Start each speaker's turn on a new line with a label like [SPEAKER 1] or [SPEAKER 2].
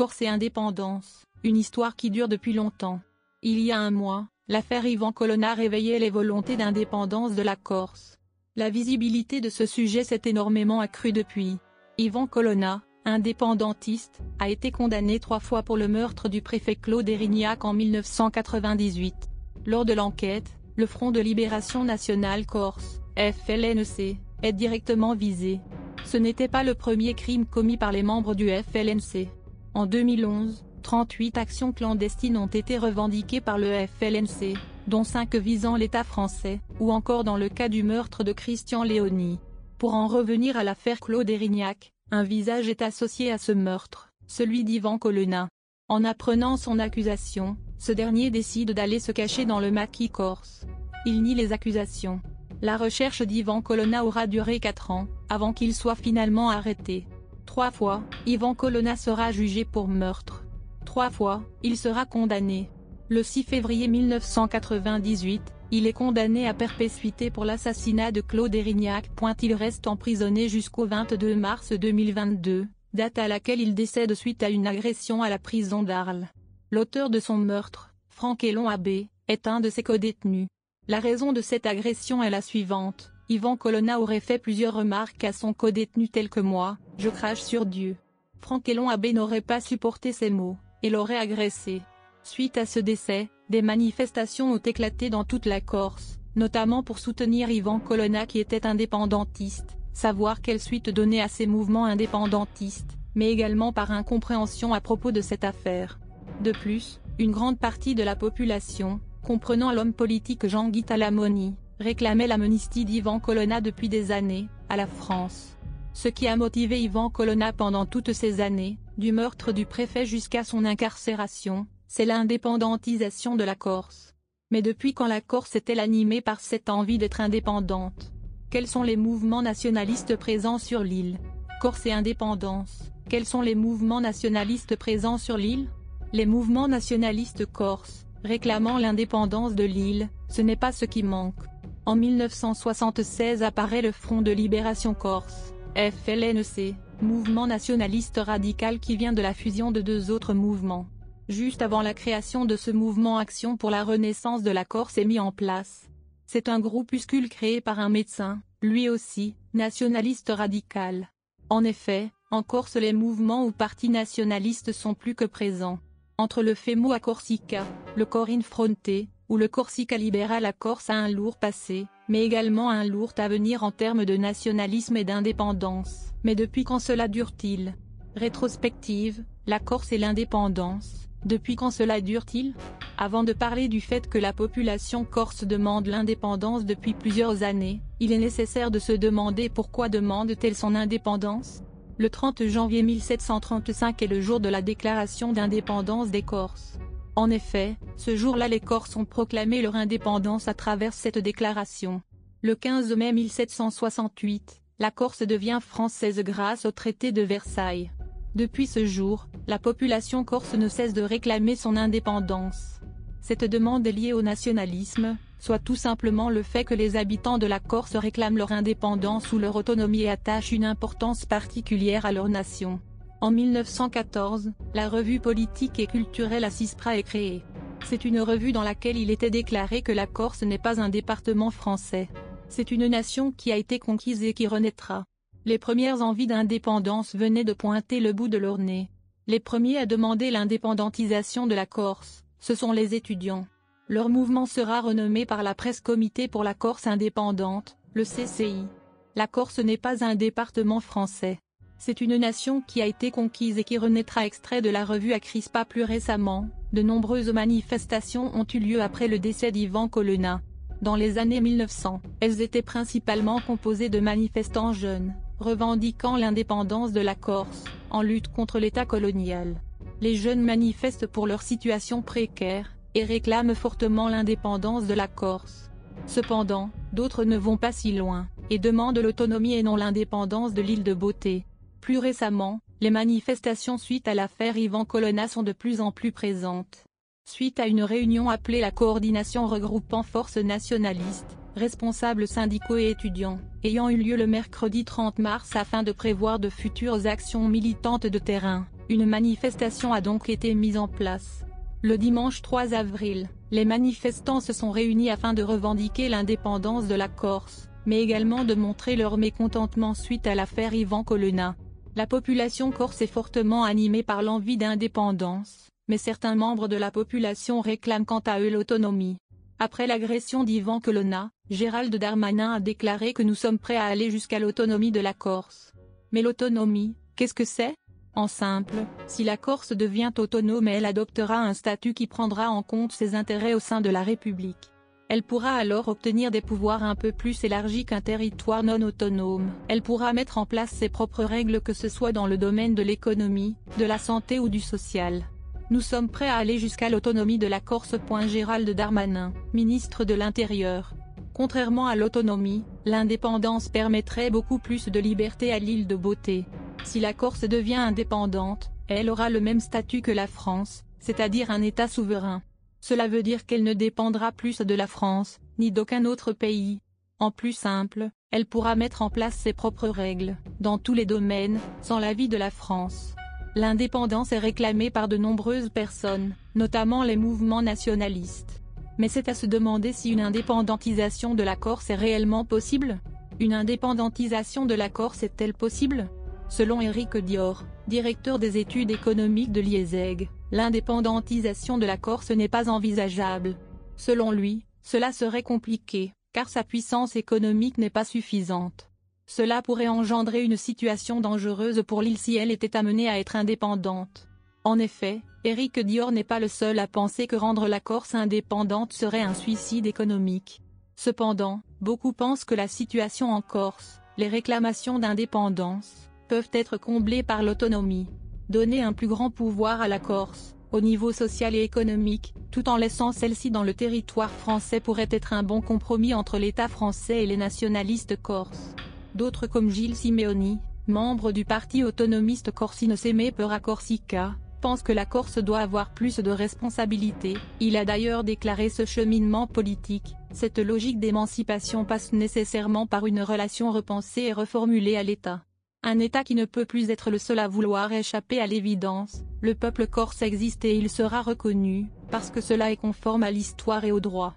[SPEAKER 1] Corse et indépendance, une histoire qui dure depuis longtemps. Il y a un mois, l'affaire Yvan Colonna réveillait les volontés d'indépendance de la Corse. La visibilité de ce sujet s'est énormément accrue depuis. Yvan Colonna, indépendantiste, a été condamné trois fois pour le meurtre du préfet Claude Erignac en 1998. Lors de l'enquête, le Front de Libération Nationale Corse, FLNC, est directement visé. Ce n'était pas le premier crime commis par les membres du FLNC. En 2011, 38 actions clandestines ont été revendiquées par le FLNC, dont 5 visant l'État français, ou encore dans le cas du meurtre de Christian Léoni. Pour en revenir à l'affaire Claude Erignac, un visage est associé à ce meurtre, celui d'Ivan Colonna. En apprenant son accusation, ce dernier décide d'aller se cacher dans le maquis corse. Il nie les accusations. La recherche d'Ivan Colonna aura duré 4 ans, avant qu'il soit finalement arrêté. Trois fois, Ivan Colonna sera jugé pour meurtre. Trois fois, il sera condamné. Le 6 février 1998, il est condamné à perpétuité pour l'assassinat de Claude Erignac. Il reste emprisonné jusqu'au 22 mars 2022, date à laquelle il décède suite à une agression à la prison d'Arles. L'auteur de son meurtre, Franck Elon Abbé, est un de ses codétenus. La raison de cette agression est la suivante. Yvan Colonna aurait fait plusieurs remarques à son codétenu tel que moi, je crache sur Dieu. Franck Elon Abbé n'aurait pas supporté ces mots, et l'aurait agressé. Suite à ce décès, des manifestations ont éclaté dans toute la Corse, notamment pour soutenir Yvan Colonna qui était indépendantiste, savoir quelle suite donner à ces mouvements indépendantistes, mais également par incompréhension à propos de cette affaire. De plus, une grande partie de la population, comprenant l'homme politique Jean-Guy Talamoni, réclamait l'amnistie d'Ivan Colonna depuis des années, à la France. Ce qui a motivé Ivan Colonna pendant toutes ces années, du meurtre du préfet jusqu'à son incarcération, c'est l'indépendantisation de la Corse. Mais depuis quand la Corse est-elle animée par cette envie d'être indépendante? Quels sont les mouvements nationalistes présents sur l'île? Corse et indépendance. Quels sont les mouvements nationalistes présents sur l'île? Les mouvements nationalistes corses, réclamant l'indépendance de l'île, ce n'est pas ce qui manque. En 1976 apparaît le Front de Libération Corse, FLNC, mouvement nationaliste radical qui vient de la fusion de deux autres mouvements. Juste avant la création de ce mouvement Action pour la Renaissance de la Corse est mis en place. C'est un groupuscule créé par un médecin, lui aussi, nationaliste radical. En effet, en Corse les mouvements ou partis nationalistes sont plus que présents entre le FEMO à Corsica, le Corinne Fronté, ou le Corsica libéral à Corse a un lourd passé, mais également un lourd avenir en termes de nationalisme et d'indépendance. Mais depuis quand cela dure-t-il? Rétrospective, la Corse et l'indépendance. Depuis quand cela dure-t-il? Avant de parler du fait que la population corse demande l'indépendance depuis plusieurs années, il est nécessaire de se demander pourquoi demande-t-elle son indépendance? Le 30 janvier 1735 est le jour de la déclaration d'indépendance des Corses. En effet, ce jour-là les Corses ont proclamé leur indépendance à travers cette déclaration. Le 15 mai 1768, la Corse devient française grâce au traité de Versailles. Depuis ce jour, la population corse ne cesse de réclamer son indépendance. Cette demande est liée au nationalisme, soit tout simplement le fait que les habitants de la Corse réclament leur indépendance ou leur autonomie et attachent une importance particulière à leur nation. En 1914, la revue politique et culturelle Assispra est créée. C'est une revue dans laquelle il était déclaré que la Corse n'est pas un département français. C'est une nation qui a été conquise et qui renaîtra. Les premières envies d'indépendance venaient de pointer le bout de leur nez. Les premiers à demander l'indépendantisation de la Corse, ce sont les étudiants. Leur mouvement sera renommé par la presse Comité pour la Corse indépendante, le CCI. La Corse n'est pas un département français. C'est une nation qui a été conquise et qui renaîtra extrait de la revue Crispa plus récemment. De nombreuses manifestations ont eu lieu après le décès d'Ivan Colonna. Dans les années 1900, elles étaient principalement composées de manifestants jeunes, revendiquant l'indépendance de la Corse, en lutte contre l'État colonial. Les jeunes manifestent pour leur situation précaire, et réclament fortement l'indépendance de la Corse. Cependant, d'autres ne vont pas si loin, et demandent l'autonomie et non l'indépendance de l'île de Beauté. Plus récemment, les manifestations suite à l'affaire Ivan Colonna sont de plus en plus présentes. Suite à une réunion appelée la coordination regroupant forces nationalistes, responsables syndicaux et étudiants, ayant eu lieu le mercredi 30 mars afin de prévoir de futures actions militantes de terrain. Une manifestation a donc été mise en place. Le dimanche 3 avril, les manifestants se sont réunis afin de revendiquer l'indépendance de la Corse, mais également de montrer leur mécontentement suite à l'affaire Ivan Colonna. La population corse est fortement animée par l'envie d'indépendance, mais certains membres de la population réclament quant à eux l'autonomie. Après l'agression d'Ivan Colonna, Gérald Darmanin a déclaré que nous sommes prêts à aller jusqu'à l'autonomie de la Corse. Mais l'autonomie, qu'est-ce que c'est? En simple, si la Corse devient autonome elle adoptera un statut qui prendra en compte ses intérêts au sein de la République. Elle pourra alors obtenir des pouvoirs un peu plus élargis qu'un territoire non autonome. Elle pourra mettre en place ses propres règles que ce soit dans le domaine de l'économie, de la santé ou du social. Nous sommes prêts à aller jusqu'à l'autonomie de la Corse. Gérald Darmanin, ministre de l'Intérieur. Contrairement à l'autonomie, l'indépendance permettrait beaucoup plus de liberté à l'île de Beauté. Si la Corse devient indépendante, elle aura le même statut que la France, c'est-à-dire un État souverain. Cela veut dire qu'elle ne dépendra plus de la France, ni d'aucun autre pays. En plus simple, elle pourra mettre en place ses propres règles, dans tous les domaines, sans l'avis de la France. L'indépendance est réclamée par de nombreuses personnes, notamment les mouvements nationalistes. Mais c'est à se demander si une indépendantisation de la Corse est réellement possible? Une indépendantisation de la Corse est-elle possible? Selon Éric Dior, directeur des études économiques de l'IESEG, l'indépendantisation de la Corse n'est pas envisageable. Selon lui, cela serait compliqué, car sa puissance économique n'est pas suffisante. Cela pourrait engendrer une situation dangereuse pour l'île si elle était amenée à être indépendante. En effet, Éric Dior n'est pas le seul à penser que rendre la Corse indépendante serait un suicide économique. Cependant, beaucoup pensent que la situation en Corse, les réclamations d'indépendance, peuvent être comblés par l'autonomie. Donner un plus grand pouvoir à la Corse, au niveau social et économique, tout en laissant celle-ci dans le territoire français pourrait être un bon compromis entre l'État français et les nationalistes corses. D'autres comme Gilles Simeoni, membre du parti autonomiste Corsino Seme Pera Corsica, pensent que la Corse doit avoir plus de responsabilités. Il a d'ailleurs déclaré ce cheminement politique, cette logique d'émancipation passe nécessairement par une relation repensée et reformulée à l'État. Un État qui ne peut plus être le seul à vouloir échapper à l'évidence, le peuple corse existe et il sera reconnu, parce que cela est conforme à l'histoire et au droit.